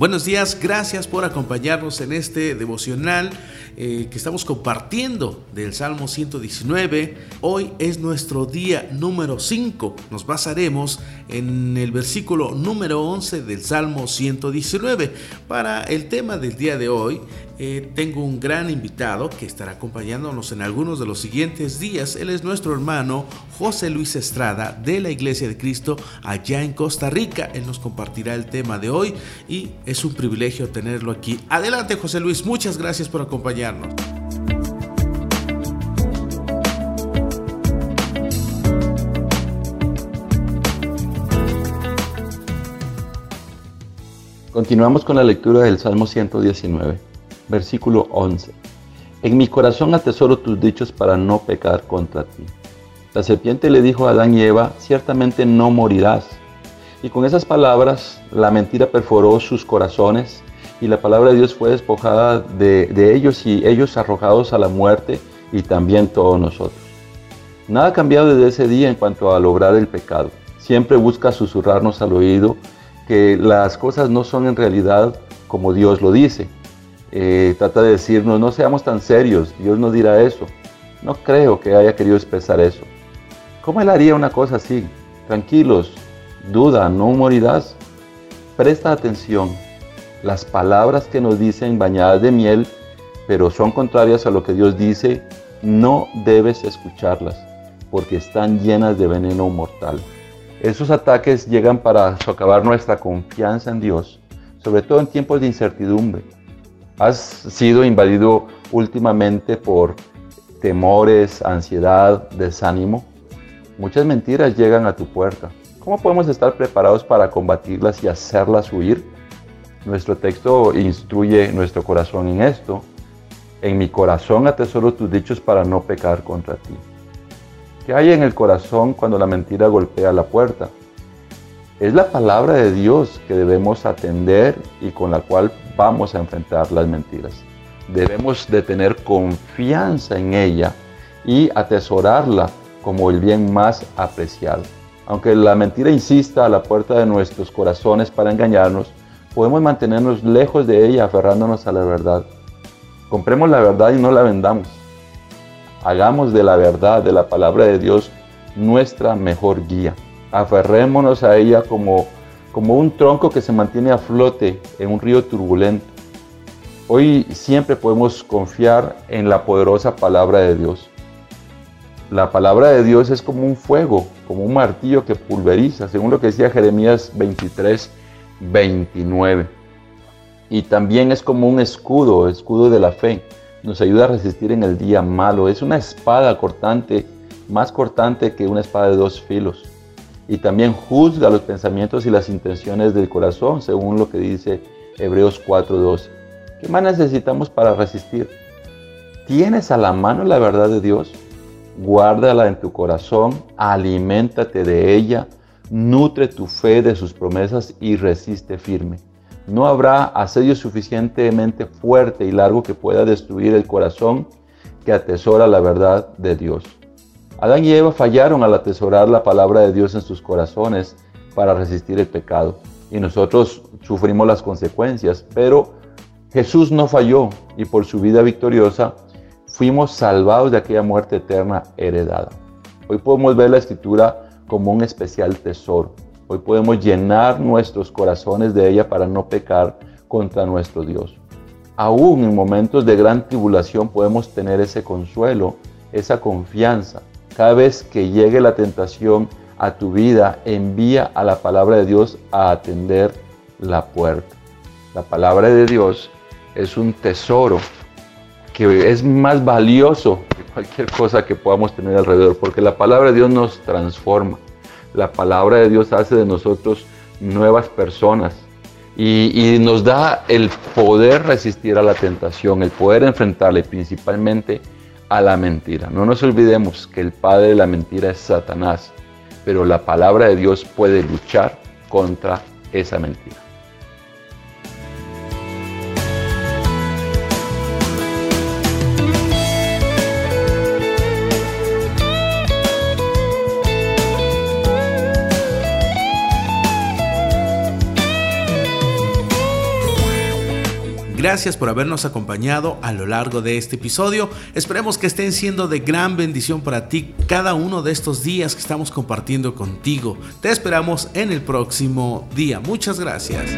Buenos días, gracias por acompañarnos en este devocional eh, que estamos compartiendo del Salmo 119. Hoy es nuestro día número 5. Nos basaremos en el versículo número 11 del Salmo 119. Para el tema del día de hoy, eh, tengo un gran invitado que estará acompañándonos en algunos de los siguientes días. Él es nuestro hermano José Luis Estrada de la Iglesia de Cristo allá en Costa Rica. Él nos compartirá el tema de hoy y es un privilegio tenerlo aquí. Adelante José Luis, muchas gracias por acompañarnos. Continuamos con la lectura del Salmo 119 versículo 11. En mi corazón atesoro tus dichos para no pecar contra ti. La serpiente le dijo a Adán y Eva, ciertamente no morirás. Y con esas palabras la mentira perforó sus corazones y la palabra de Dios fue despojada de, de ellos y ellos arrojados a la muerte y también todos nosotros. Nada ha cambiado desde ese día en cuanto a lograr el pecado. Siempre busca susurrarnos al oído que las cosas no son en realidad como Dios lo dice, eh, trata de decirnos, no seamos tan serios, Dios no dirá eso. No creo que haya querido expresar eso. ¿Cómo él haría una cosa así? Tranquilos, duda, no morirás. Presta atención. Las palabras que nos dicen bañadas de miel, pero son contrarias a lo que Dios dice, no debes escucharlas, porque están llenas de veneno mortal. Esos ataques llegan para socavar nuestra confianza en Dios, sobre todo en tiempos de incertidumbre has sido invadido últimamente por temores, ansiedad, desánimo. Muchas mentiras llegan a tu puerta. ¿Cómo podemos estar preparados para combatirlas y hacerlas huir? Nuestro texto instruye nuestro corazón en esto. En mi corazón atesoro tus dichos para no pecar contra ti. ¿Qué hay en el corazón cuando la mentira golpea la puerta? Es la palabra de Dios que debemos atender y con la cual vamos a enfrentar las mentiras. Debemos de tener confianza en ella y atesorarla como el bien más apreciado. Aunque la mentira insista a la puerta de nuestros corazones para engañarnos, podemos mantenernos lejos de ella aferrándonos a la verdad. Compremos la verdad y no la vendamos. Hagamos de la verdad, de la palabra de Dios, nuestra mejor guía aferrémonos a ella como, como un tronco que se mantiene a flote en un río turbulento. Hoy siempre podemos confiar en la poderosa palabra de Dios. La palabra de Dios es como un fuego, como un martillo que pulveriza, según lo que decía Jeremías 23, 29. Y también es como un escudo, escudo de la fe. Nos ayuda a resistir en el día malo. Es una espada cortante, más cortante que una espada de dos filos y también juzga los pensamientos y las intenciones del corazón, según lo que dice Hebreos 4:12. ¿Qué más necesitamos para resistir? ¿Tienes a la mano la verdad de Dios? Guárdala en tu corazón, aliméntate de ella, nutre tu fe de sus promesas y resiste firme. No habrá asedio suficientemente fuerte y largo que pueda destruir el corazón que atesora la verdad de Dios. Adán y Eva fallaron al atesorar la palabra de Dios en sus corazones para resistir el pecado y nosotros sufrimos las consecuencias, pero Jesús no falló y por su vida victoriosa fuimos salvados de aquella muerte eterna heredada. Hoy podemos ver la escritura como un especial tesoro. Hoy podemos llenar nuestros corazones de ella para no pecar contra nuestro Dios. Aún en momentos de gran tribulación podemos tener ese consuelo, esa confianza, cada vez que llegue la tentación a tu vida, envía a la palabra de Dios a atender la puerta. La palabra de Dios es un tesoro que es más valioso que cualquier cosa que podamos tener alrededor, porque la palabra de Dios nos transforma. La palabra de Dios hace de nosotros nuevas personas y, y nos da el poder resistir a la tentación, el poder enfrentarle principalmente a la mentira. No nos olvidemos que el padre de la mentira es Satanás, pero la palabra de Dios puede luchar contra esa mentira. Gracias por habernos acompañado a lo largo de este episodio. Esperemos que estén siendo de gran bendición para ti cada uno de estos días que estamos compartiendo contigo. Te esperamos en el próximo día. Muchas gracias.